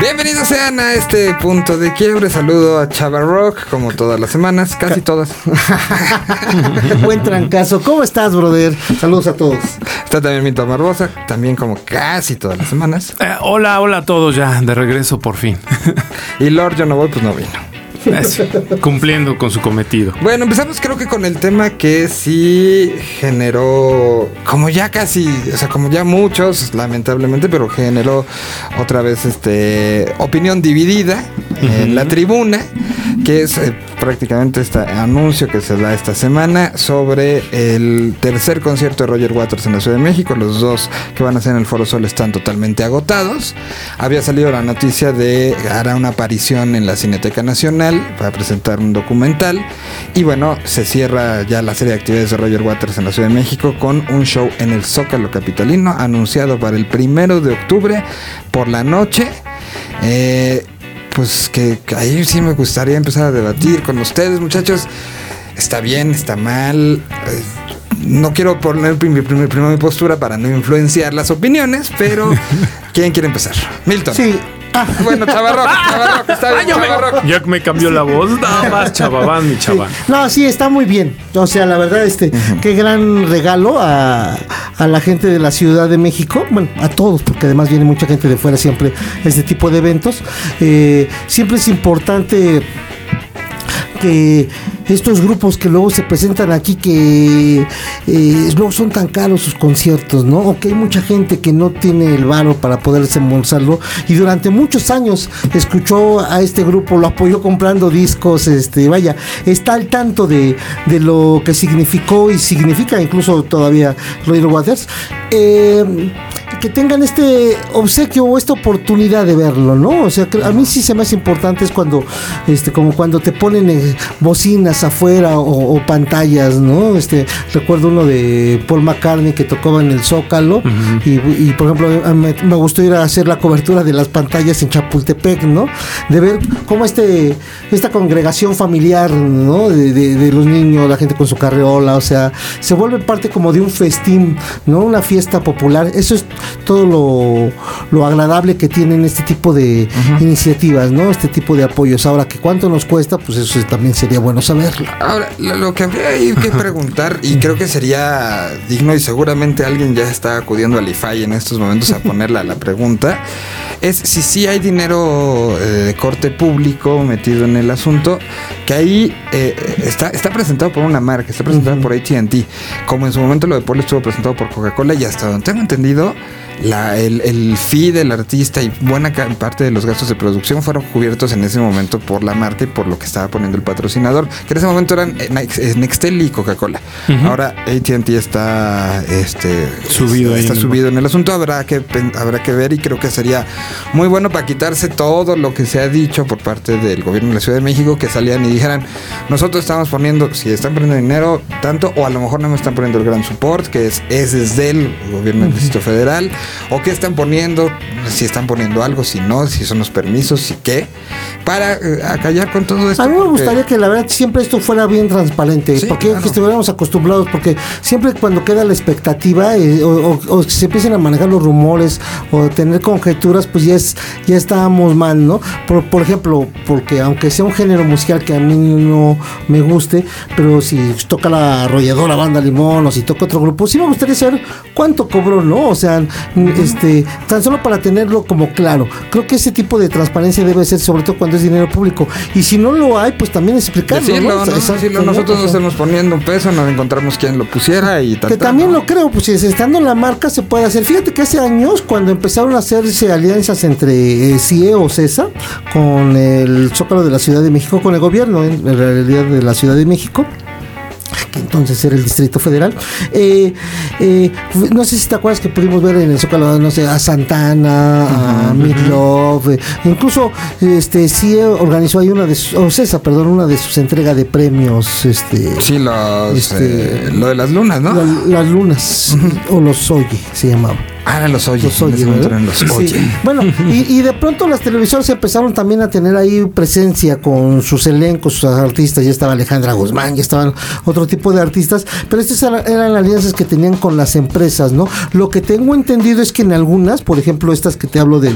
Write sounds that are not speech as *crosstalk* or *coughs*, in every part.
Bienvenidos sean a este punto de quiebre. Saludo a Chava Rock, como todas las semanas, casi todas. *laughs* Buen trancazo. ¿Cómo estás, brother? Saludos a todos. Está también Milton Barbosa, también como casi todas las semanas. Eh, hola, hola a todos ya, de regreso por fin. Y Lord, yo no voy, pues no vino. Cumpliendo con su cometido. Bueno, empezamos creo que con el tema que sí generó, como ya casi, o sea, como ya muchos, lamentablemente, pero generó otra vez este opinión dividida en la tribuna, que es eh, prácticamente este anuncio que se da esta semana sobre el tercer concierto de Roger Waters en la Ciudad de México. Los dos que van a hacer en el Foro Sol están totalmente agotados. Había salido la noticia de hará una aparición en la Cineteca Nacional para presentar un documental. Y bueno, se cierra ya la serie de actividades de Roger Waters en la Ciudad de México con un show en el Zócalo Capitalino anunciado para el primero de octubre por la noche. Eh, pues que, que ahí sí me gustaría empezar a debatir con ustedes, muchachos. Está bien, está mal. Eh, no quiero poner prim- prim- primero mi postura para no influenciar las opiniones, pero *laughs* ¿quién quiere empezar? Milton. Sí. Ah, Bueno, Chavarroc, *laughs* Chavarroc, está bien, Chavarroc. Ya me cambió la voz, nada más chababán, mi chaval. No, sí, está muy bien. O sea, la verdad, este, qué gran regalo a, a la gente de la Ciudad de México. Bueno, a todos, porque además viene mucha gente de fuera siempre a este tipo de eventos. Eh, siempre es importante que estos grupos que luego se presentan aquí que eh, no son tan caros sus conciertos, ¿no? O que hay mucha gente que no tiene el varo para poder desembolsarlo y durante muchos años escuchó a este grupo, lo apoyó comprando discos, este, vaya, está al tanto de, de lo que significó y significa incluso todavía Roger Waters. Eh, que tengan este obsequio o esta oportunidad de verlo, ¿no? O sea, que a mí sí se me hace importante es cuando, este, como cuando te ponen eh, bocinas afuera o, o pantallas, ¿no? Este, recuerdo uno de Paul McCartney que tocaba en el Zócalo y, y, por ejemplo, me, me gustó ir a hacer la cobertura de las pantallas en Chapultepec, ¿no? De ver cómo este, esta congregación familiar, ¿no? De, de- de los niños, la gente con su carreola, o sea, se vuelve parte como de un festín, ¿no? Una fiesta popular. Eso es todo lo, lo agradable que tienen este tipo de iniciativas, ¿no? Este tipo de apoyos. Ahora, que cuánto nos cuesta, pues eso también sería bueno Ahora, lo, que habría que preguntar, y creo que sería digno, y seguramente alguien ya está acudiendo al IFAI en estos momentos a ponerla la pregunta, es si sí hay dinero eh, de corte público metido en el asunto, que ahí eh, está, está presentado por una marca, está presentado por ATT, como en su momento lo de Paul estuvo presentado por Coca-Cola, y hasta donde tengo entendido, la, el, el fee del artista y buena parte de los gastos de producción fueron cubiertos en ese momento por la marca y por lo que estaba poniendo el patrocinador, que en ese momento eran eh, eh, Nextel y Coca-Cola. Ahora AT&T está este Subido ahí está en el- subido en el asunto, habrá que habrá que ver y creo que sería muy bueno para quitarse todo lo que se ha dicho por parte del gobierno de la Ciudad de México que salían y dijeran, nosotros estamos poniendo si están poniendo dinero tanto o a lo mejor no me están poniendo el gran support que es es desde el gobierno del Distrito Federal o qué están poniendo, si están poniendo algo, si no, si son los permisos, si qué, para eh, acallar con todo esto. A mí me porque- gustaría que la verdad siempre esto fuera bien transparente, Sí, porque claro. estuviéramos acostumbrados, porque siempre cuando queda la expectativa eh, o, o- o se empiezan a manejar los rumores o tener conjeturas, pues ya es ya estábamos mal, ¿no? Por, por ejemplo, porque aunque sea un género musical que a mí no me guste, pero si toca la arrolladora banda Limón o si toca otro grupo, sí me gustaría saber cuánto cobró, ¿no? O sea, este, tan solo para tenerlo como claro. Creo que ese tipo de transparencia debe ser, sobre todo cuando es dinero público. Y si no lo hay, pues también explicarlo. Decirlo, ¿no? ¿no? Exacto, Decirlo, ¿no? nosotros no estamos poniendo un peso, nos encontramos quien lo pusiera y tal. que también ¿no? lo creo, pues si estando en la marca se puede hacer. Fíjate que hace años, cuando empezaron a hacerse alianzas entre eh, CIE o CESA con el Zócalo de la Ciudad de México, con el gobierno en realidad de la Ciudad de México, que entonces era el Distrito Federal. Eh, eh, no sé si te acuerdas que pudimos ver en el Zócalo, no sé, a Santana, a Meatloaf, eh, incluso este sí organizó ahí una de sus, o César, perdón, una de sus entregas de premios, este Sí, los, Este- eh, lo de las lunas, ¿no? la- las lunas o los oye se llamaba. Ah, los oye. Los. Bueno, y, y de pronto las televisoras empezaron también a tener ahí presencia con sus elencos, sus artistas. Ya estaba Alejandra Guzmán, ya estaban otro tipo de artistas, pero estas eran, eran alianzas que tenían con las empresas, ¿no? Lo que tengo entendido es que en algunas, por ejemplo, estas que te hablo de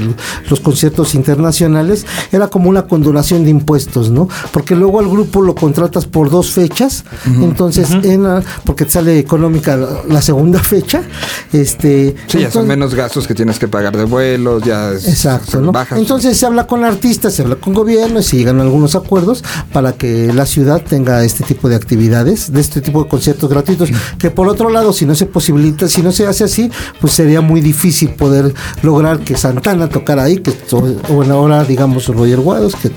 los conciertos internacionales, era como una condonación de impuestos, ¿no? Porque luego al grupo lo contratas por dos fechas, entonces, en porque te sale económica la, la segunda *laughs* fecha, este. Sí, ya son menos gastos que tienes que pagar de vuelos, ya es- Exacto, ¿no? bajas. Entonces se habla con artistas, se habla con gobierno y se llegan a algunos acuerdos para que la ciudad tenga este tipo de actividades, de este tipo de conciertos gratuitos. Que por otro lado, si no se posibilita, si no se hace así, pues sería muy difícil poder lograr que Santana tocara ahí, que to- bueno, ahora digamos Roger Waters, que,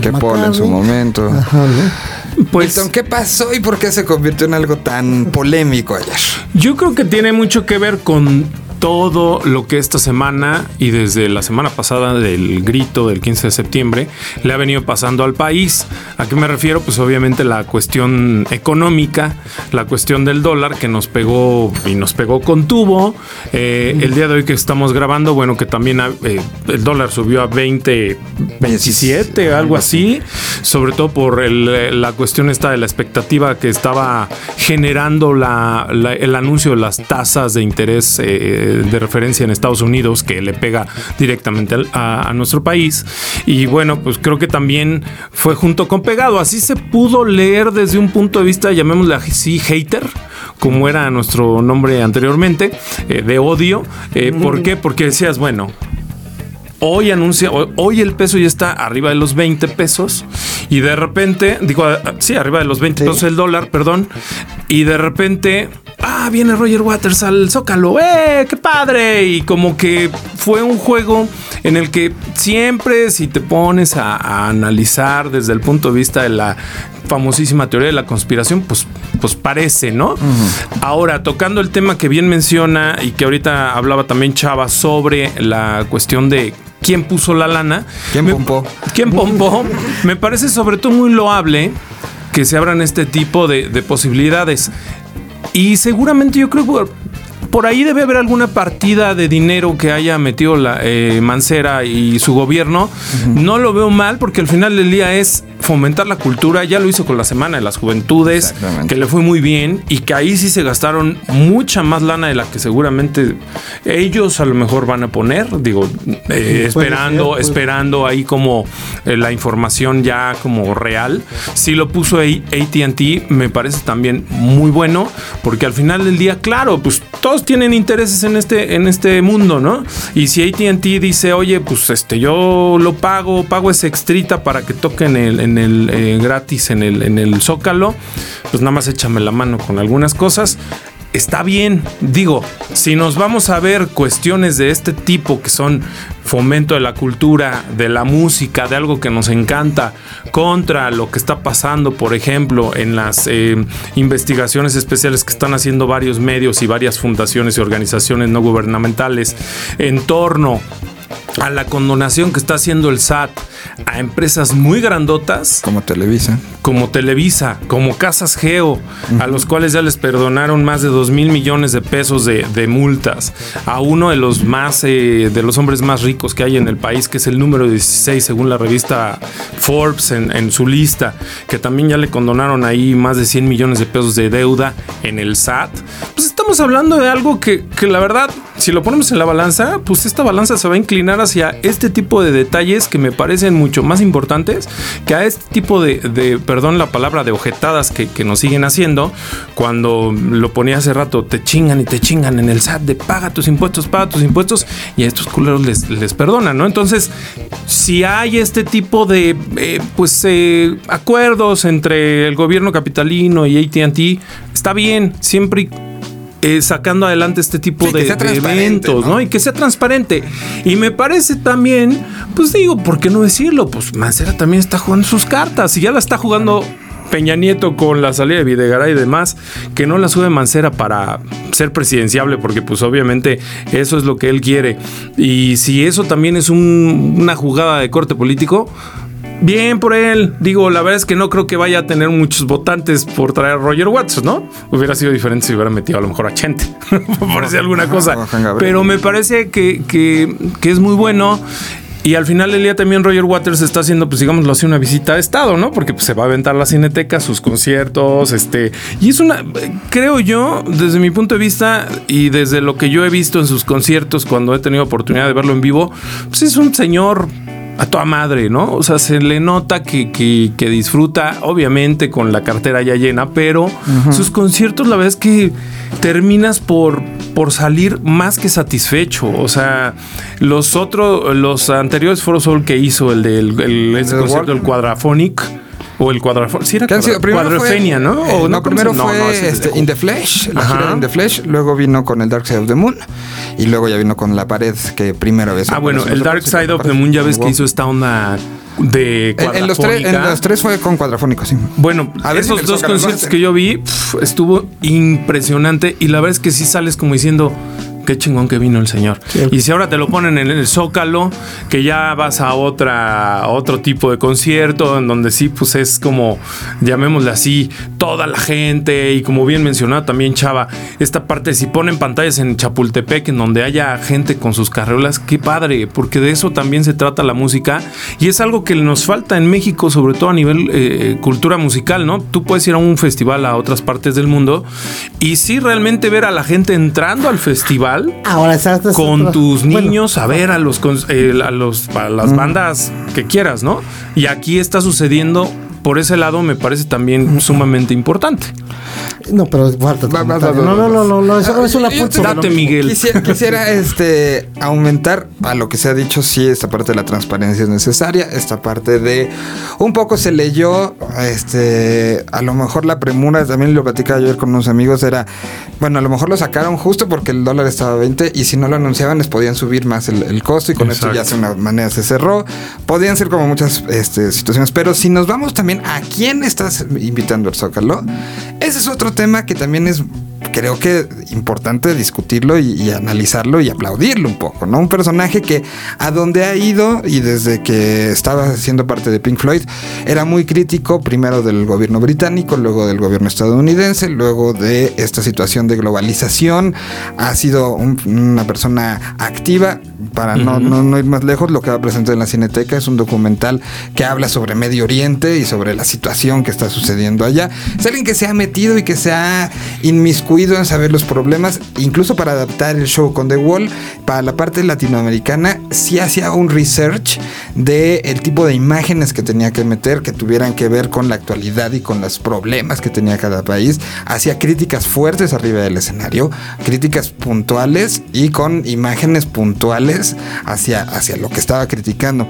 que Paul en su momento. Ajá, ¿no? Pues Milton, ¿qué pasó y por qué se convirtió en algo tan polémico ayer? yo creo que tiene mucho que ver con todo lo que esta semana y desde la semana pasada del grito del 15 de septiembre le ha venido pasando al país. ¿A qué me refiero? Pues obviamente la cuestión económica, la cuestión del dólar que nos pegó y nos pegó con tubo. Eh, el día de hoy que estamos grabando, bueno, que también eh, el dólar subió a 20, 27, algo así, sobre todo por el, la cuestión esta de la expectativa que estaba generando la- la- el anuncio de las tasas de interés eh, de referencia en Estados Unidos que le pega directamente a, a nuestro país. Y bueno, pues creo que también fue junto con pegado. Así se pudo leer desde un punto de vista, llamémosle así, hater como era nuestro nombre anteriormente, eh, de odio. Eh, ¿Por qué? Porque decías, bueno, Hoy anuncia, hoy, el peso ya está arriba de los 20 pesos y de repente, digo, sí, arriba de los 20 Sí. pesos el dólar, perdón, y de repente, ah, viene Roger Waters al Zócalo, ¡eh, qué padre! Y como que fue un juego en el que siempre si te pones a, a analizar desde el punto de vista de la famosísima teoría de la conspiración, pues, pues parece, ¿no? Ahora, tocando el tema que bien menciona y que ahorita hablaba también Chava sobre la cuestión de quién puso la lana. ¿Quién pompó? ¿Quién pompó? Me parece sobre todo muy loable que se abran este tipo de, de posibilidades. Y seguramente yo creo por ahí debe haber alguna partida de dinero que haya metido la eh, Mancera y su gobierno. No lo veo mal porque al final del día es fomentar la cultura. Ya lo hizo con la Semana de las Juventudes, que le fue muy bien y que ahí sí se gastaron mucha más lana de la que seguramente ellos a lo mejor van a poner. Digo, eh, esperando, ser, esperando ahí como eh, la información ya como real. Si lo puso ATT, me parece también muy bueno, porque al final del día, claro, pues todos tienen intereses en este, en este mundo, ¿no? Y si ATT dice, oye, pues este, yo lo pago, pago ese extrita para que toquen el, en el eh, gratis en el, en el Zócalo, pues nada más échame la mano con algunas cosas. Está bien, digo, si nos vamos a ver cuestiones de este tipo que son fomento de la cultura, de la música, de algo que nos encanta, contra lo que está pasando, por ejemplo, en las eh, investigaciones especiales que están haciendo varios medios y varias fundaciones y organizaciones no gubernamentales en torno a la condonación que está haciendo el SAT a empresas muy grandotas, Como Televisa. como Televisa, como Casas Geo, a los cuales ya les perdonaron más de 2 mil millones de pesos de, de multas, a uno de los más, eh, de los hombres más ricos que hay en el país, que es el número 16 según la revista Forbes en, en su lista, que también ya le condonaron ahí más de 100 millones de pesos de deuda en el SAT. Pues estamos hablando de algo que, que la verdad, si lo ponemos en la balanza, pues esta balanza se va a inclinar hacia este tipo de detalles que me parecen mucho más importantes que a este tipo de, de, perdón la palabra, de ojetadas que, nos siguen haciendo. Cuando lo ponía hace rato, te chingan y te chingan en el SAT de paga tus impuestos, paga tus impuestos y a estos culeros les, les perdonan, ¿no? Entonces, si hay este tipo de, eh, pues, eh, acuerdos entre el gobierno capitalino y ATT, está bien, siempre y eh, sacando adelante este tipo Sí, de, eventos, ¿no? ¿no? Y que sea transparente. Y me parece también, pues digo, ¿por qué no decirlo? Pues Mancera también está jugando sus cartas y ya la está jugando Peña Nieto con la salida de Videgaray y demás, que no la sube Mancera para ser presidenciable, porque pues obviamente eso es lo que él quiere. Y si eso también es un- una jugada de corte político, Bien por él. Digo, la verdad es que no creo que vaya a tener muchos votantes por traer a Roger Waters, ¿no? Hubiera sido diferente si hubiera metido a lo mejor a Chente, *laughs* por decir alguna cosa. Pero me parece que, que, que es muy bueno. Y al final del día también Roger Waters está haciendo, pues digámoslo así, una visita de estado, ¿no? Porque pues, se va a aventar la cineteca, sus conciertos, este. Y es una, creo yo, desde mi punto de vista y desde lo que yo he visto en sus conciertos cuando he tenido oportunidad de verlo en vivo, pues es un señor a toda madre, ¿no? O sea, se le nota que, que, disfruta, obviamente, con la cartera ya llena, pero sus conciertos, la verdad es que terminas por, por salir más que satisfecho. O sea, los otros, los anteriores Foro Sol que hizo, el del el, este concierto del Quadraphonic o el cuadrafón. Sí, era cuadrofenia, ¿no? Eh, no, primero fue este, In the Flesh, la gira In the Flesh. Luego vino con el Dark Side of the Moon. Y luego ya vino con La Pared, que primero vez. Ah, bueno, el Dark Side of the Moon ya ves que hizo esta onda de en, los tres, en los tres fue con cuadrafónico, sí. Bueno, a ver esos dos conciertos que yo vi, estuvo impresionante. Y la verdad es que sí sales como diciendo qué chingón que vino el señor. Y si ahora te lo ponen en el Zócalo, que ya vas a otra otro tipo de concierto en donde sí pues es como llamémosle así, toda la gente y como bien mencionado también Chava, esta parte si ponen pantallas en Chapultepec en donde haya gente con sus carreolas, qué padre, porque de eso también se trata la música y es algo que nos falta en México, sobre todo a nivel eh, cultura musical, ¿no? Tú puedes ir a un festival a otras partes del mundo y sí realmente ver a la gente entrando al festival Ahora con tus niños a ver a los, eh, a los a las bandas que quieras, ¿no? Y aquí está sucediendo por ese lado me parece también sumamente importante. No, pero falta. no, no, no, no, no, eso es una Date, Miguel. Quisiera, quisiera, este aumentar a lo que se ha dicho, sí, esta parte de la transparencia es necesaria, esta parte de un poco se leyó, este, a lo mejor la premura, también lo platicaba ayer con unos amigos, era, bueno, a lo mejor lo sacaron justo porque el dólar estaba a 20 y si no lo anunciaban les podían subir más el, costo y con esto ya de una manera se cerró. Podían ser como muchas este, situaciones, pero si nos vamos a quién estás invitando al Zócalo, ese es otro tema que también es creo que importante discutirlo y, analizarlo y aplaudirlo un poco, ¿no? Un personaje que a donde ha ido y desde que estaba siendo parte de Pink Floyd era muy crítico primero del gobierno británico, luego del gobierno estadounidense, luego de esta situación de globalización, ha sido una persona activa, para no, no, ir más lejos, lo que va a presentar en la Cineteca es un documental que habla sobre Medio Oriente y sobre la situación que está sucediendo allá. Es alguien que se ha metido y que se ha inmiscuido en saber los problemas, incluso para adaptar el show con The Wall, para la parte latinoamericana, sí hacía un research de el tipo de imágenes que tenía que meter, que tuvieran que ver con la actualidad y con los problemas que tenía cada país. Hacía críticas fuertes arriba del escenario, críticas puntuales y con imágenes puntuales hacia, hacia lo que estaba criticando.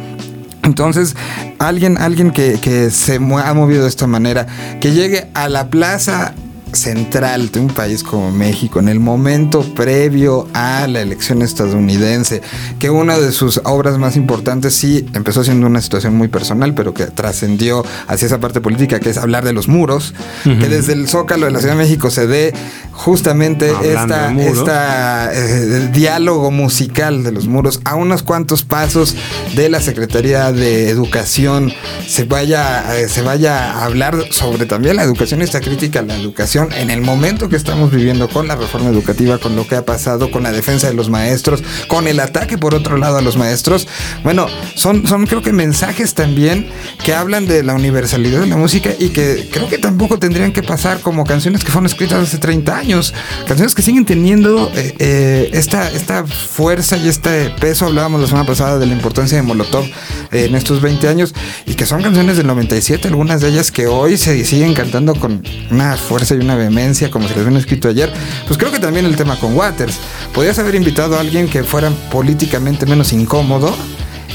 Entonces, alguien, alguien que, que se ha movido de esta manera, que llegue a la plaza central de un país como México, en el momento previo a la elección estadounidense, que una de sus obras más importantes sí empezó siendo una situación muy personal, pero que trascendió hacia esa parte política, que es hablar de los muros, que desde el Zócalo de la Ciudad de México se dé justamente esta, esta eh, diálogo musical de los muros. A unos cuantos pasos de la Secretaría de Educación se vaya, eh, se vaya a hablar sobre también la educación, esta crítica a la educación en el momento que estamos viviendo con la reforma educativa, con lo que ha pasado, con la defensa de los maestros, con el ataque por otro lado a los maestros. Bueno, son, son creo que mensajes también que hablan de la universalidad de la música y que creo que tampoco tendrían que pasar como canciones que fueron escritas hace 30 años, canciones que siguen teniendo eh, eh, esta, esta fuerza y este peso. Hablábamos la semana pasada de la importancia de Molotov eh, en estos 20 años y que son canciones del 97, algunas de ellas que hoy se siguen cantando con una fuerza y una vehemencia como se les había escrito ayer, pues creo que también el tema con Waters. Podrías haber invitado a alguien que fuera políticamente menos incómodo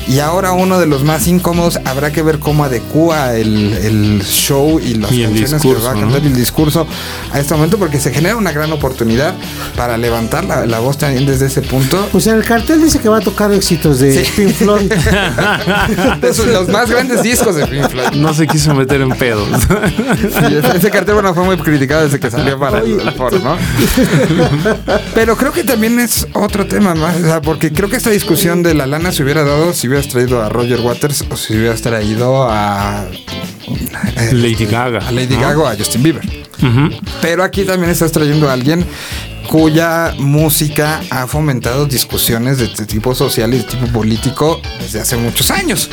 y ahora uno de los más incómodos habrá que ver cómo adecua el, show y las canciones que va a cantar el discurso a este momento, porque se genera una gran oportunidad para levantar la, voz también desde ese punto. Pues en el cartel dice que va a tocar éxitos de Pink Floyd. *laughs* los más grandes discos de Pink Floyd. No se quiso meter en pedos. ese, cartel bueno, fue muy criticado desde que salió para el, foro, ¿no? *laughs* Pero creo que también es otro tema más, porque creo que esta discusión de la lana se hubiera dado si hubiera hubieras traído a Roger Waters o si hubieras traído a eh, Lady Gaga. A Lady Gaga o a Justin Bieber. Pero aquí también estás trayendo a alguien cuya música ha fomentado discusiones de tipo social y de tipo político desde hace muchos años.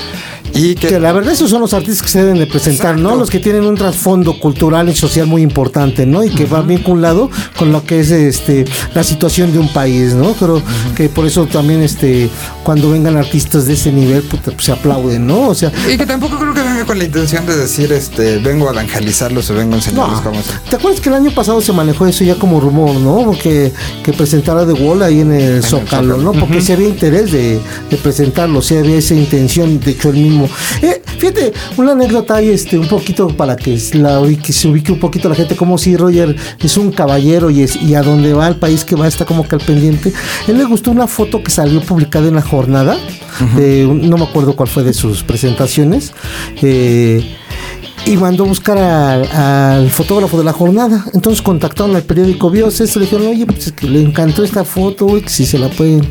Y que, la verdad esos son los artistas que se deben de presentar, ¿no? Los que tienen un trasfondo cultural y social muy importante, ¿no? Y que van bien lado con lo que es este la situación de un país, ¿no? Creo que por eso también este cuando vengan artistas de ese nivel pues, se aplauden, ¿no? O sea, y que tampoco creo que venga con la intención de decir este vengo a evangelizarlos o vengo a enseñarles cómo hacer. ¿Te acuerdas que el año pasado se manejó eso ya como rumor, ¿no? Que, que presentara The Wall ahí en el, Zócalo, ¿no? Porque si había interés de, de presentarlo, si había esa intención, de hecho el mismo eh, fíjate, una anécdota ahí, este, un poquito para que, la, que se ubique un poquito la gente, como si Roger es un caballero y, es, y a donde va, al país que va, está como que al pendiente. Él le gustó una foto que salió publicada en la jornada, no me acuerdo cuál fue de sus presentaciones. Eh, E. y mandó a buscar al fotógrafo de la jornada. Entonces contactaron al periódico Bios, le dijeron, oye, pues es que le encantó esta foto, güey, que si se la pueden,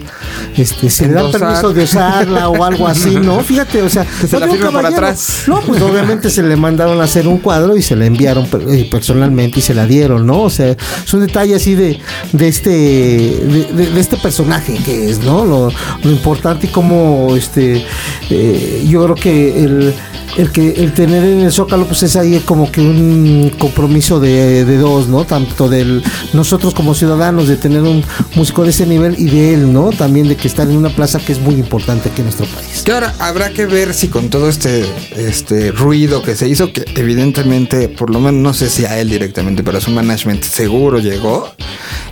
este, si le dan permiso de usarla o algo así, *laughs* ¿no? Fíjate, o sea, se la por atrás. No, pues obviamente se le mandaron a hacer un cuadro y se la enviaron eh, personalmente y se la dieron, ¿no? O sea, es un detalle así de, de este, de, este personaje que es, ¿no? Lo, importante y como, este, eh, yo creo que el el que el tener en el Zócalo pues es ahí como que un compromiso de, dos, ¿no? Tanto del nosotros como ciudadanos de tener un músico de ese nivel y de él, ¿no? También de que estar en una plaza que es muy importante aquí en nuestro país. Que ahora habrá que ver si con todo este este ruido que se hizo, que evidentemente, por lo menos no sé si a él directamente, pero a su management seguro llegó,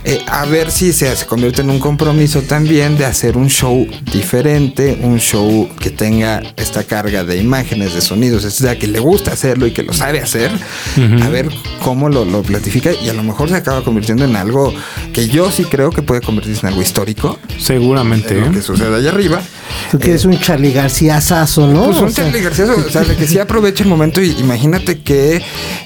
eh, a ver si se, se convierte en un compromiso también de hacer un show diferente, un show que tenga esta carga de imágenes, de sonidos, es sea, que le gusta hacerlo y que lo sabe hacer, a ver cómo lo, lo platifica y a lo mejor se acaba convirtiendo en algo que yo sí creo que puede convertirse en algo histórico. Seguramente. Lo ¿eh? que sucede allá arriba. Tú que eres un Charlie García sazo, ¿no? Pues un Charlie García, o sea, que sí aproveche el momento y imagínate que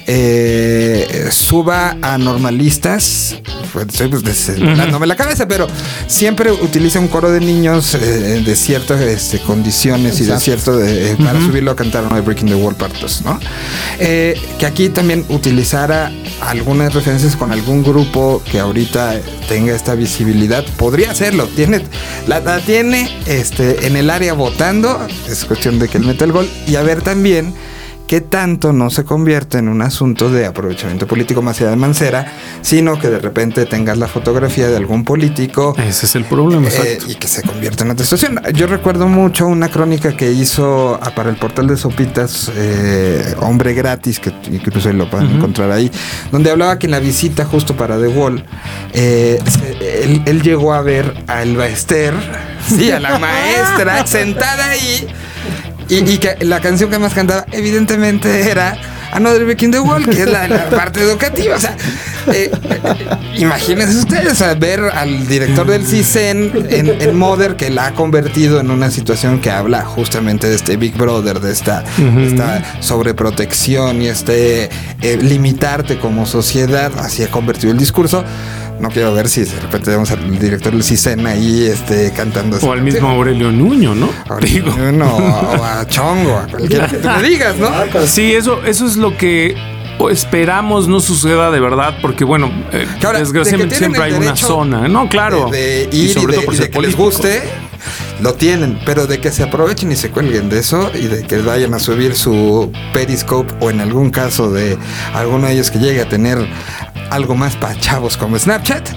eh, suba a normalistas, pues, estoy pues, desdándome la cabeza, pero siempre utiliza un coro de niños eh, de ciertas este, condiciones y de cierto de, para subirlo a cantar no Breaking the Wall Part ¿no? Eh, que aquí también utilizara algunas referencias con algún grupo que ahorita tenga esta visibilidad, podría hacerlo. Tiene, la, la tiene este, en el área votando, es cuestión de que él meta el gol y a ver también que tanto no se convierte en un asunto de aprovechamiento político más allá de Mancera, sino que de repente tengas la fotografía de algún político. Ese es el problema, eh, Y que se convierta en otra situación. Yo recuerdo mucho una crónica que hizo para el portal de Sopitas, eh, Hombre Gratis, que incluso lo pueden encontrar ahí, donde hablaba que en la visita justo para The Wall, eh, él, él, llegó a ver a Elba Ester, sí, a la *laughs* maestra, sentada ahí y, que la canción que más cantaba, evidentemente, era Another Back in the Wall, que es la, parte educativa. O sea, eh, imagínense ustedes a ver al director del CISEN en, Mother, que la ha convertido en una situación que habla justamente de este Big Brother, de esta, sobreprotección y este eh, limitarte como sociedad. Así ha convertido el discurso no quiero ver si de repente vemos al director del CISEN ahí este, cantando. O al mismo Aurelio Nuño, ¿no? Aurelio Nuño, o a Chongo, a cualquiera que tú me digas, ¿no? Sí, eso, eso es lo que esperamos no suceda de verdad, porque bueno, eh, desgraciadamente siempre hay una zona, ¿no? Claro. y sobre todo por de que les guste, lo tienen, pero de que se aprovechen y se cuelguen de eso y de que vayan a subir su Periscope o en algún caso de alguno de ellos que llegue a tener algo más para chavos como Snapchat.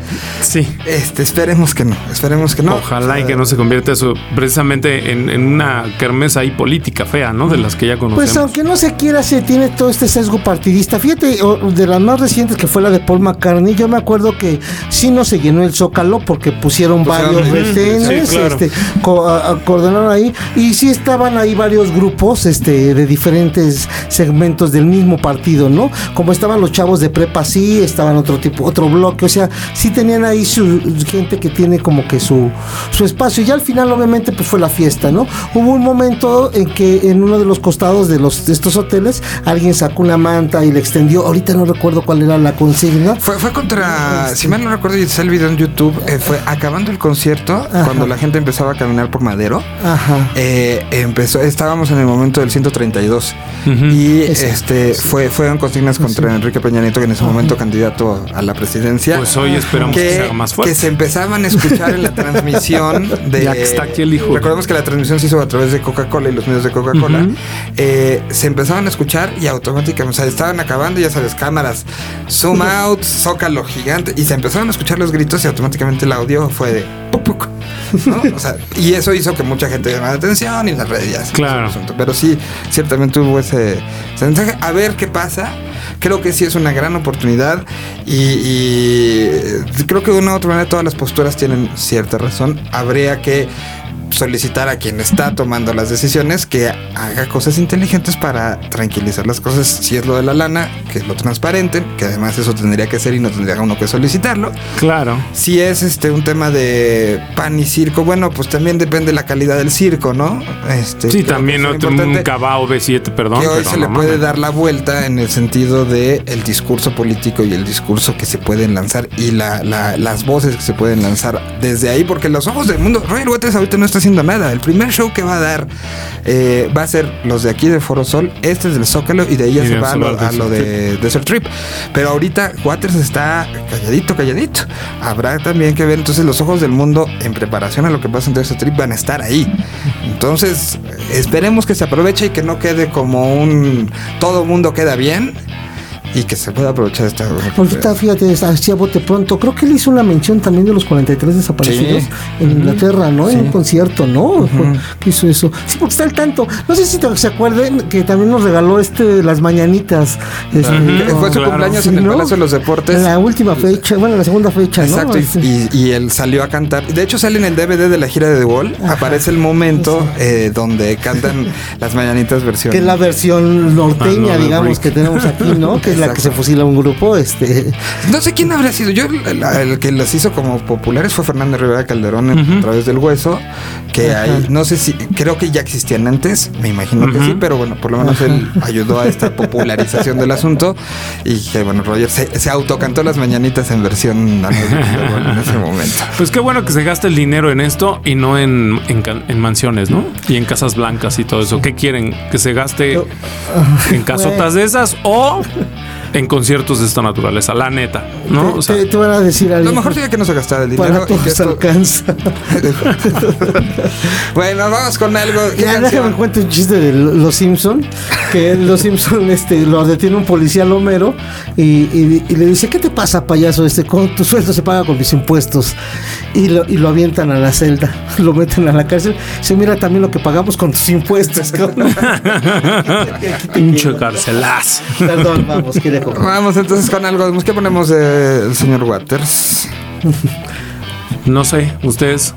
Sí. Este, esperemos que no, esperemos que no. Ojalá y que no se convierta eso precisamente en, una kermesa ahí política fea, ¿no? De las que ya conocemos. Pues aunque no se quiera, se tiene todo este sesgo partidista. Fíjate, de las más recientes que fue la de Paul McCartney, yo me acuerdo que sí no se llenó el zócalo porque pusieron varios retenes, este, coordenaron ahí, y sí estaban ahí varios grupos este, de diferentes segmentos del mismo partido, ¿no? Como estaban los chavos de prepa, sí, estaban otro tipo, otro bloque, o sea, sí tenían ahí su gente que tiene como que su, su espacio. Y al final, obviamente, pues fue la fiesta, ¿no? Hubo un momento en que en uno de los costados de, los, de estos hoteles alguien sacó una manta y le extendió. Ahorita no recuerdo cuál era la consigna. Fue, fue contra, si mal no recuerdo, y está el video en YouTube, eh, fue acabando el concierto, cuando la gente empezaba a caminar por Madero. Ajá. Eh, empezó, estábamos en el momento del 132 y este fue fueron consignas contra Enrique Peña Nieto, que en ese momento candidato a la presidencia. Pues hoy esperamos que, se haga más fuerte. Que se empezaban a escuchar en la transmisión *laughs* de. Ya que está aquí el hijo. Recordemos que la transmisión se hizo a través de Coca-Cola y los medios de Coca-Cola. Eh, se empezaban a escuchar y automáticamente, o sea, estaban acabando, ya sabes, cámaras, zoom *laughs* out, zócalo gigante, y se empezaron a escuchar los gritos y automáticamente el audio fue de. *laughs* O sea, y eso hizo que mucha gente llamara la atención y las redes ya. Claro. Pero sí, ciertamente hubo ese, mensaje. A ver qué pasa. Creo que sí es una gran oportunidad y, y creo que de una u otra manera todas las posturas tienen cierta razón. Habría que solicitar a quien está tomando las decisiones que haga cosas inteligentes para tranquilizar las cosas. Si es lo de la lana, que lo transparente, que además eso tendría que ser y no tendría uno que solicitarlo. Claro. Si es este un tema de pan y circo, bueno, pues también depende de la calidad del circo, ¿no? Este, sí, también no un cabao B7, perdón. Que hoy se le puede dar la vuelta en el sentido de el discurso político y el discurso que se pueden lanzar y la, las voces que se pueden lanzar desde ahí, porque los ojos del mundo, Roger Waters ahorita no está haciendo nada. El primer show que va a dar eh, va a ser los de aquí de Foro Sol. Este es del Zócalo y de ahí se va a lo, de Desert Trip. Pero ahorita Waters está calladito, calladito. Habrá también que ver entonces los ojos del mundo en preparación a lo que pasa en Desert Trip van a estar ahí. Entonces esperemos que se aproveche y que no quede como un todo mundo queda bien y que se pueda aprovechar esta Ahorita, fíjate, hacía bote pronto. Creo que él hizo una mención también de los 43 desaparecidos en Inglaterra, ¿no? En un concierto, ¿no? ¿Qué hizo eso? Sí, porque está al tanto. No sé si se acuerden que también nos regaló este las mañanitas. Este, Fue su cumpleaños en el Palacio de los Deportes. En la última fecha, bueno, la segunda fecha, Exacto, y, él salió a cantar. De hecho, sale en el DVD de la gira de The Wall. Aparece el momento eh, donde cantan *laughs* las mañanitas versión. Que es la versión norteña, ah, digamos, que tenemos aquí, ¿no? Que la que se fusila un grupo, este. *laughs* No sé quién habría sido. Yo, el, que las hizo como populares fue Fernando Rivera Calderón a través del hueso. Que ahí, no sé si, creo que ya existían antes, me imagino que sí, pero bueno, por lo menos él ayudó a esta popularización del asunto. Y que bueno, Roger se, se autocantó las mañanitas en versión en ese momento. *laughs* Pues qué bueno que se gaste el dinero en esto y no en, en, mansiones, ¿no? Y en casas blancas y todo eso. ¿Qué quieren? ¿Que se gaste en casotas de esas o en conciertos de esta naturaleza, la neta, ¿no? Te, o sea, te, van a decir algo. Lo mejor sería que no se gastara el dinero. Para todos alcanza. *laughs* bueno, vamos con algo. Ya déjame cuento un chiste de Los Simpson que Los Simpson este, lo detiene un policía Lomero y, y, le dice, ¿qué te pasa, payaso? Este, con tu sueldo se paga con mis impuestos. Y lo, y lo avientan a la celda, *laughs* lo meten a la cárcel. Se mira también lo que pagamos con tus impuestos. *laughs* Pinche carcelazo. Perdón, vamos, quiere Vamos entonces con algo. ¿Qué ponemos del señor Waters? no sé, ustedes.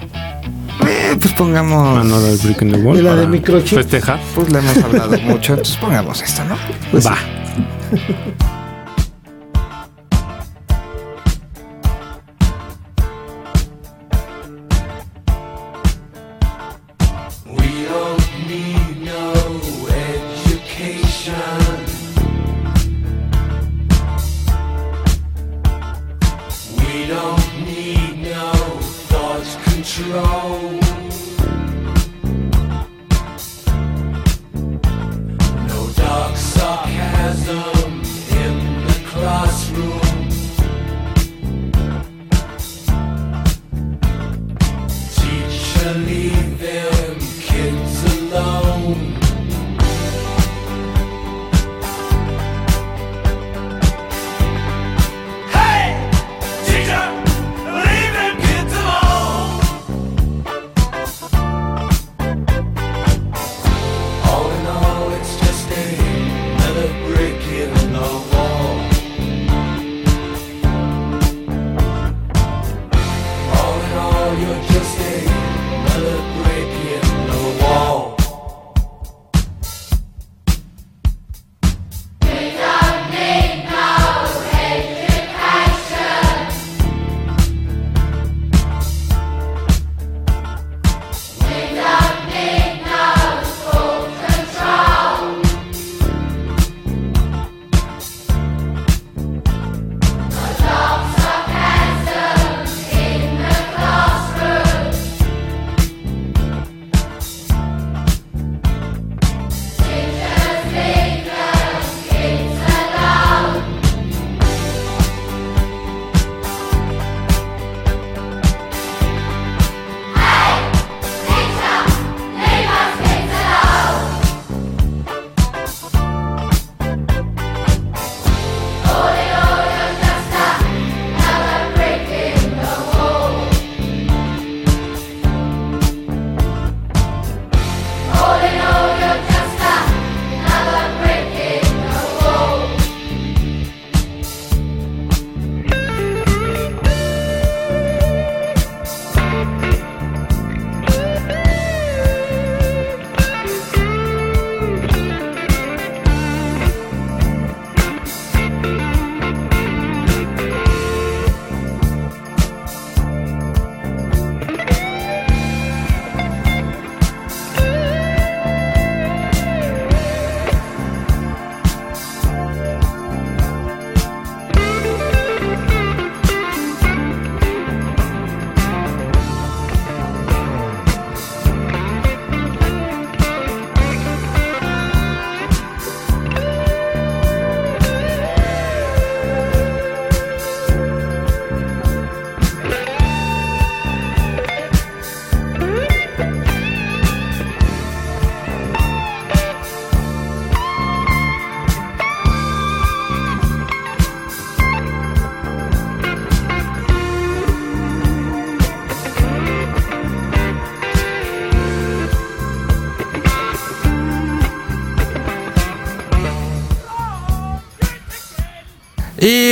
Eh, pues pongamos. Another Brick in the Wall. la de microchip. Festejar. Pues le hemos hablado mucho. Entonces pongamos esto, ¿no? Pues Va. No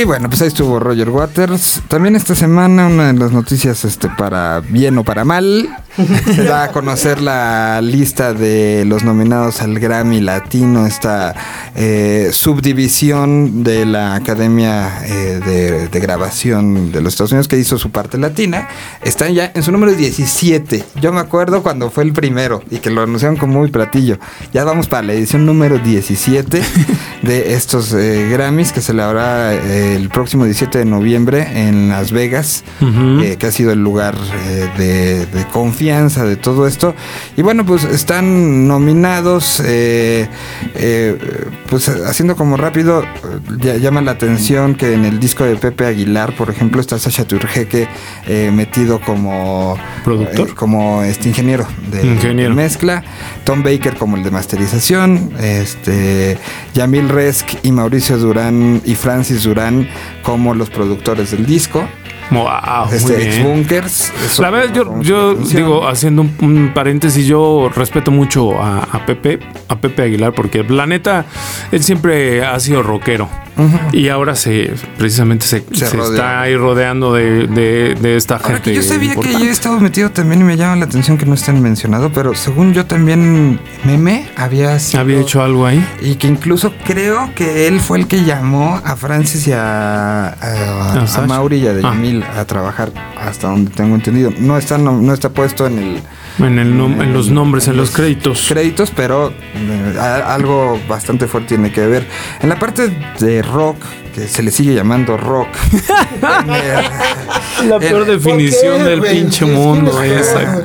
bueno, pues ahí estuvo Roger Waters. También esta semana una de las noticias este para bien o para mal se da a conocer la lista de los nominados al Grammy Latino, esta eh, subdivisión de la Academia eh, de, de Grabación de los Estados Unidos que hizo su parte latina. Están ya en su número 17. Yo me acuerdo cuando fue el primero y que lo anunciaron con muy platillo. Ya vamos para la edición número 17 de estos eh, Grammys que se le habrá eh, el próximo 17 de noviembre en Las Vegas, eh, que ha sido el lugar eh, de, de confianza de todo esto. Y bueno, pues están nominados, pues haciendo como rápido, ya- llama la atención que en el disco de Pepe Aguilar, por ejemplo, está Sasha Turjeque metido como ¿Productor? como este ingeniero de, Ingeniero. de mezcla, Tom Baker como el de masterización, este Yamil Y Mauricio Durán y Francis Durán como los productores del disco. Wow, este muy ex bien. bunkers. La verdad, yo, yo digo, haciendo un, un paréntesis, yo respeto mucho a, a Pepe, a Pepe Aguilar, porque la neta, él siempre ha sido rockero. Y ahora se precisamente se, Se se está ahí rodeando de, de- de esta Ahora gente. que yo sabía que importante. yo he estado metido también y me llama la atención que no estén mencionado, pero según yo también Meme había sido- había hecho algo ahí. Y que incluso creo que él fue el que llamó a Francis y a, a, A a. Mauri y a Ah. Yamil a trabajar hasta donde tengo entendido. No está, no, no está puesto en el En, el nom- en los nombres, en los créditos. créditos, pero eh, algo bastante fuerte tiene que ver. En la parte de rock, que se le sigue llamando rock. *laughs* *laughs* La peor definición ¿por qué, del pinche ¿Quién mundo es esa.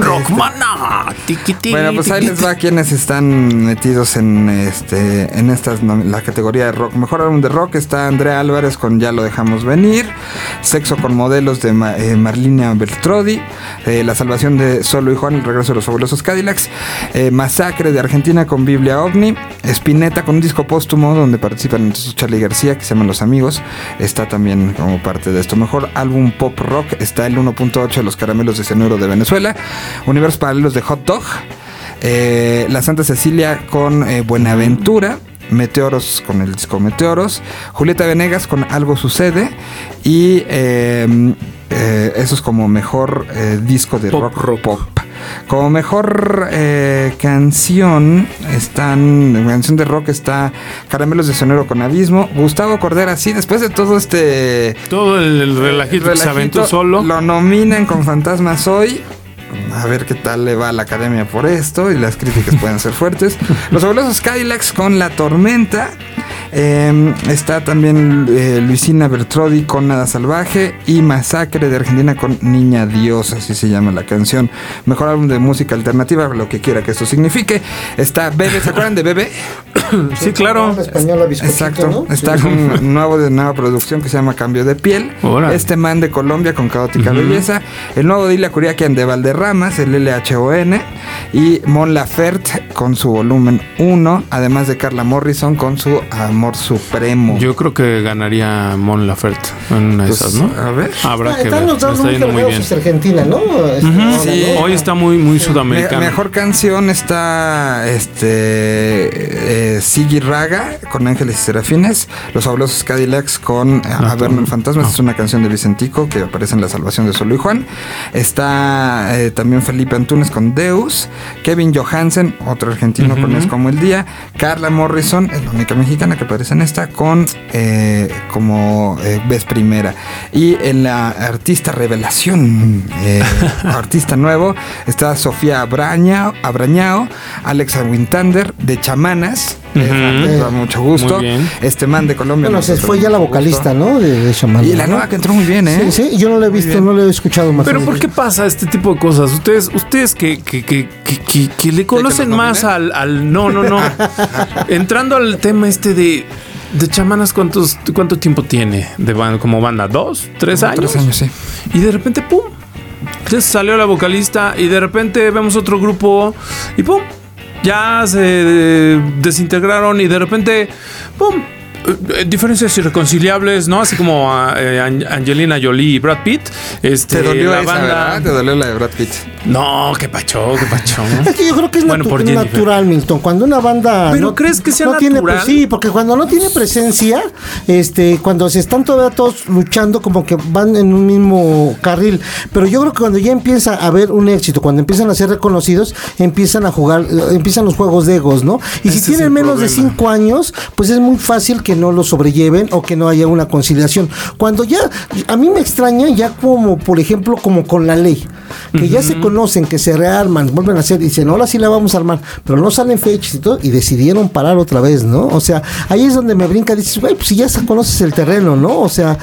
Rockmana. Bueno, pues ahí les va quienes están metidos en este en estas la categoría de rock. Mejor álbum de rock está Andrea Álvarez con Ya lo dejamos venir, Sexo con modelos de Ma- eh, Marlina Beltrodi, eh, La salvación de Solo y Juan, El regreso de los fabulosos Cadillacs, eh, Masacre de Argentina con Biblia OVNI, Spinetta con un disco póstumo donde participan entonces Charlie García que se llaman Los Amigos, está también como parte de esto. Mejor álbum pop rock está el 1.8 de los caramelos de cianuro de Venezuela, Universos paralelos de Hot Dog, eh, La Santa Cecilia con eh, Buenaventura. Meteoros con el disco Meteoros, Julieta Venegas con Algo Sucede y eh, eh, eso es como mejor eh, disco de Pop rock, rock. pop. Como mejor canción están, canción de rock está Caramelos de Sonero con Abismo, Gustavo Cordera, sí, después de todo este Todo el, el relajito que se aventó relajito, solo. Lo nominan con Fantasmas hoy. A ver qué tal le va a la academia por esto y las críticas pueden ser fuertes. Los fabulosos Cadillacs con La Tormenta. Eh, está también eh, Luisina Bertrodi con Nada Salvaje y Masacre de Argentina con Niña Dios, así se llama la canción. Mejor álbum de música alternativa, lo que quiera que esto signifique. Está Bebe, ¿se acuerdan de Bebe? *coughs* Sí, claro. Exacto, ¿no? está con *laughs* nuevo de nueva producción que se llama Cambio de Piel. Órale. Este man de Colombia con Caótica Belleza. El nuevo de Ilia Curiaquian de Valderramas, el LHON. Y Mon Laferte con su volumen 1. Además de Carla Morrison con su Amor Supremo. Yo creo que ganaría Mon Laferte en una de Pues, esas, ¿no? a ver. Habrá Ah, que ver. están los dos Está yendo muy bien. Argentina, ¿no? Este, Sí. ¿no? Hoy está muy, muy Me- sudamericano. mejor canción está este eh, Raga con Ángeles y Serafines, Los Fabulosos Cadillacs con eh, Averno el Fantasma, Esta es una canción de Vicentico que aparece en La Salvación de Solo y Juan. Está eh, también Felipe Antunes con Deus, Kevin Johansen, otro argentino con Es como el día, Carla Morrison, es la única mexicana que en esta con eh, como eh, Ves Primera. Y en la artista revelación, eh, *laughs* artista nuevo, está Sofía Abrañao, Abrañao Alexa Wintander de Chamanas. Eh, da mucho gusto. Este man de Colombia. Bueno, se fue ya la vocalista, gusto. ¿no? De, de Shaman, Y la nueva que entró muy bien, ¿eh? Sí, sí, yo no la he visto, no la he escuchado más. Pero ¿por qué pasa este tipo de cosas? Ustedes, ustedes que, que, que, que, que- que le conocen más al, al. No, no, no. *laughs* Entrando al tema este de. De chamanas, ¿cuántos, ¿cuánto tiempo tiene de ban- como banda? ¿Dos? ¿Tres años? Tres años, sí. Y de repente, ¡pum! Entonces salió la vocalista y de repente vemos otro grupo y ¡pum! Ya se desintegraron y de repente, ¡pum! eh, diferencias irreconciliables, ¿no? Así como eh, Angelina Jolie y Brad Pitt. Este, ¿Te dolió la banda? ¿Te dolió la de Brad Pitt? No, qué pacho, qué pacho. *laughs* Es que yo creo que es natural, Milton. Cuando una banda. ¿Pero no, crees que sea no natural? Tiene, sí, porque cuando no tiene presencia, este, cuando se están todavía todos luchando, como que van en un mismo carril. Pero yo creo que cuando ya empieza a haber un éxito, cuando empiezan a ser reconocidos, empiezan a jugar, empiezan los juegos de egos, ¿no? Y si tienen menos de cinco años, pues es muy fácil que no lo sobrelleven o que no haya una conciliación. Cuando ya, a mí me extraña ya como, por ejemplo, como con la ley, que ya se conocen, que se rearman, vuelven a hacer, dicen, ahora sí la vamos a armar, pero no salen fechas y todo, y decidieron parar otra vez, ¿no? O sea, ahí es donde me brinca, dices, güey, pues si ya conoces el terreno, ¿no? O sea,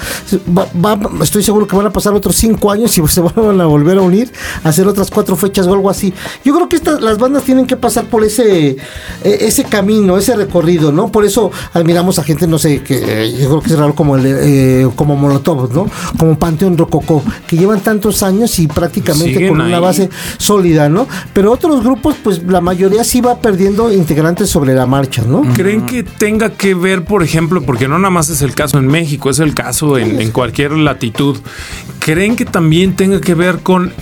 estoy seguro que van a pasar otros cinco años y *laughs* se van a volver a unir, a hacer otras cuatro fechas o algo así. Yo creo que estas, las bandas tienen que pasar por ese, e, ese camino, ese recorrido, ¿no? Por eso admiramos a gente, no sé, que eh, yo creo que es raro como el, eh, como Molotov, ¿no? Como Panteón Rococó, que llevan tantos años y prácticamente con una base sólida, ¿no? Pero otros grupos, pues la mayoría sí va perdiendo integrantes sobre la marcha, ¿no? ¿Creen que tenga que ver, por ejemplo, porque no nada más es el caso en México, es el caso en, en cualquier latitud, ¿creen que también tenga que ver con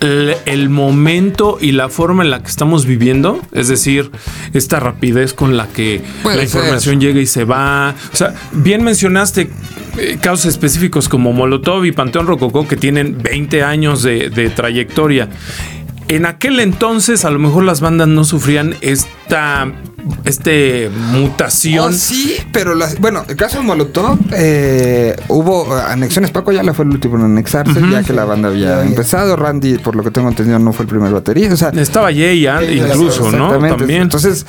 el, momento y la forma en la que estamos viviendo, es decir, esta rapidez con la que la información llega y se va. O sea, bien mencionaste eh, casos específicos como Molotov y Panteón Rococó que tienen 20 años de, de trayectoria. En aquel entonces a lo mejor las bandas no sufrían esta este mutación. Oh, sí, pero las, bueno, el caso de Molotov, eh, hubo anexiones. Paco ya la fue el último en anexarse, ya que la banda había empezado. Randy, por lo que tengo entendido, no fue el primer batería. O sea, estaba Jay incluso, ¿no? También. Entonces,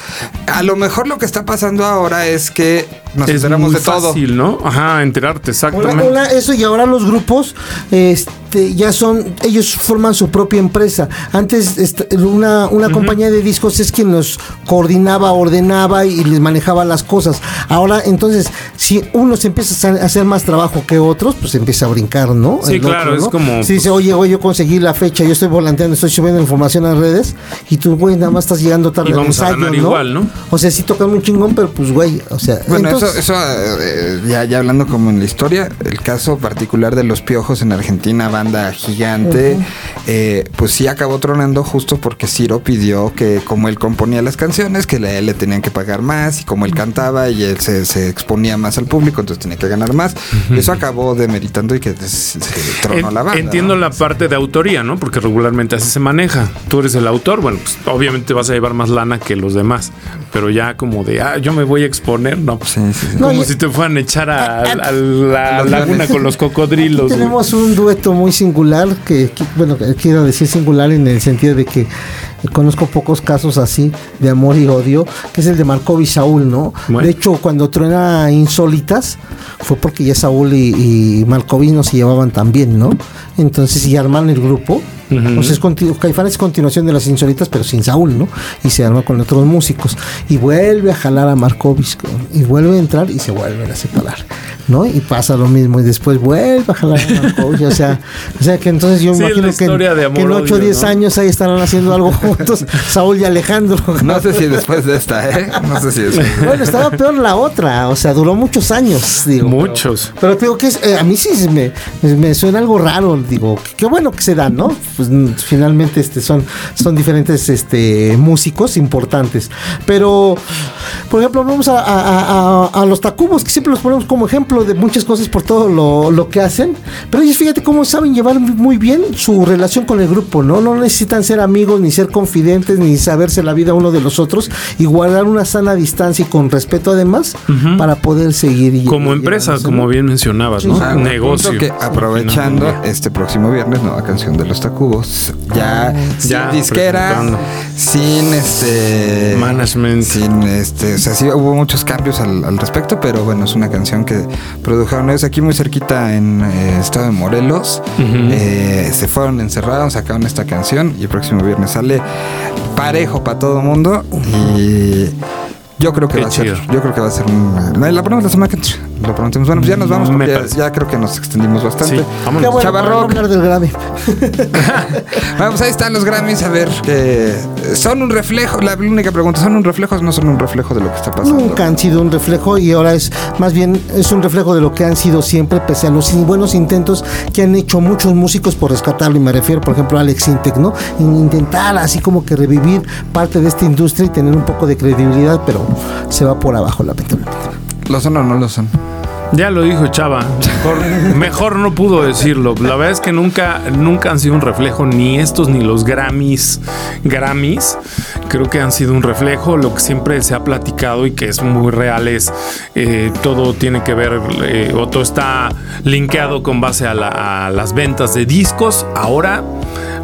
a lo mejor lo que está pasando ahora es que nos enteramos de todo. fácil, ¿no? Ajá, enterarte, exactamente. eso y ahora los grupos este, ya son, ellos forman su propia empresa. Antes este, una, una compañía de discos es quien los coordinaba, ordenaba y les manejaba las cosas. Ahora, entonces, si uno se empieza a hacer más trabajo que otros, pues empieza a brincar, ¿no? Sí, claro, es como. Si dice, oye, oye, yo conseguí la fecha, yo estoy volanteando, estoy subiendo información a redes y tú, güey, nada más estás llegando tarde y vamos a ganar igual, ¿no? O sea, sí tocan un chingón, pero pues, güey, o sea. Bueno, eso, eso eh, ya, ya hablando como en la historia, el caso particular de los piojos en Argentina, banda gigante, eh, pues sí acabó tronando justo porque Ciro pidió que, como él componía las canciones, que le, le tenían que pagar más y como él cantaba y él se, exponía más al público, entonces tenía que ganar más. Eso acabó demeritando y que se, tronó la banda. Entiendo la parte de autoría, ¿no? Porque regularmente así se maneja. Tú eres el autor, bueno, pues obviamente vas a llevar más lana que los demás, pero ya como de, ah, yo me voy a exponer, no, pues como si te fueran a echar a, la laguna con los cocodrilos. Tenemos un dueto muy singular que, bueno, quiero decir singular en el sentido de que conozco pocos casos así de amor y odio, que es el de Marcov y Saúl, ¿no? De hecho, cuando truena Insólitas, fue porque ya Saúl y, y no se llevaban tan bien, ¿no? Entonces, y arman el grupo. Entonces, Caifán es continuación de las Insólitas, pero sin Saúl, ¿no? Y se arma con otros músicos. Y vuelve a jalar a Markovic, y vuelve a entrar y se vuelven a separar. ¿no? Y pasa lo mismo y después vuelve a jalar a o sea, o sea que entonces yo imagino que, en 8 o 10 años ahí estarán haciendo algo *laughs* juntos, Saúl y Alejandro. No sé si después de esta, ¿eh? No sé si después. Bueno, estaba peor la otra, o sea, duró muchos años, digo. Muchos. Pero, digo que eh, a mí sí me, me suena algo raro, digo, qué bueno que se dan, ¿no? Pues finalmente este, son, son diferentes este, músicos importantes. Pero, por ejemplo, vamos a, a, a los Tacubos, que siempre los ponemos como ejemplo de muchas cosas por todo lo, que hacen, pero ellos fíjate cómo saben llevar muy bien su relación con el grupo, ¿no? No necesitan ser amigos, ni ser confidentes, ni saberse la vida uno de los otros, y guardar una sana distancia y con respeto además para poder seguir. Como empresa, como bien mencionabas, ¿no? Negocio. Que aprovechando este próximo viernes, nueva canción de los Tacubos, ya, sin disquera, sin este management, sin este, o sea, sí hubo muchos cambios al, al respecto, pero bueno, es una canción que produjeron es aquí muy cerquita en el eh, estado de Morelos. Eh, se fueron encerrados, sacaron esta canción y el próximo viernes sale parejo para todo el mundo y yo creo que va a ser, yo creo que va a ser una, la ponemos la semana que lo pronunciamos. Bueno, pues ya nos vamos porque ya, ya, creo que nos extendimos bastante. Sí, vámonos. Bueno, hablar del Grammy. *laughs* Vamos, ahí están los Grammys. A ver, que son un reflejo. La única pregunta, ¿son un reflejo o no son un reflejo de lo que está pasando? Nunca han sido un reflejo y ahora es más bien es un reflejo de lo que han sido siempre, pese a los buenos intentos que han hecho muchos músicos por rescatarlo. Y me refiero, por ejemplo, a Alex Intec, ¿no? Intentar así como que revivir parte de esta industria y tener un poco de credibilidad, pero se va por abajo, lamentablemente. ¿Lo son o no lo son? Ya lo dijo Chava. *laughs* Mejor, no pudo decirlo. La verdad es que nunca, nunca han sido un reflejo, ni estos ni los Grammys. Grammys. Creo que han sido un reflejo. Lo que siempre se ha platicado y que es muy real es eh, todo tiene que ver eh, o todo está linkeado con base a, las ventas de discos. Ahora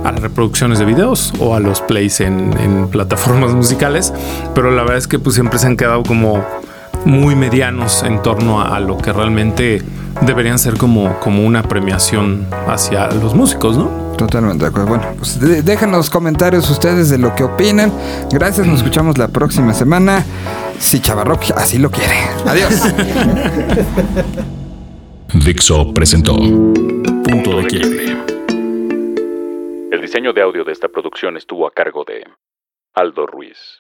a las reproducciones de videos o a los plays en, en plataformas *laughs* musicales. Pero la verdad es que pues siempre se han quedado como muy medianos en torno a, lo que realmente deberían ser como, como una premiación hacia los músicos, ¿no? Totalmente de acuerdo. Bueno, pues déjenos comentarios ustedes de lo que opinan. Gracias, nos escuchamos la próxima semana. Si Chavarrock así lo quiere. Adiós. *laughs* Dixo presentó Punto de Quiebre. El diseño de audio de esta producción estuvo a cargo de Aldo Ruiz.